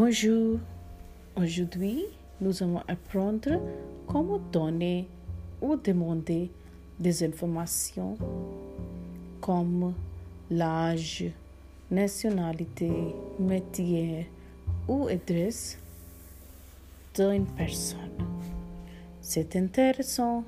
Bonjour. Aujourd'hui, nous allons apprendre comment donner ou demander des informations comme l'âge, nationalité, métier ou adresse d'une personne. C'est intéressant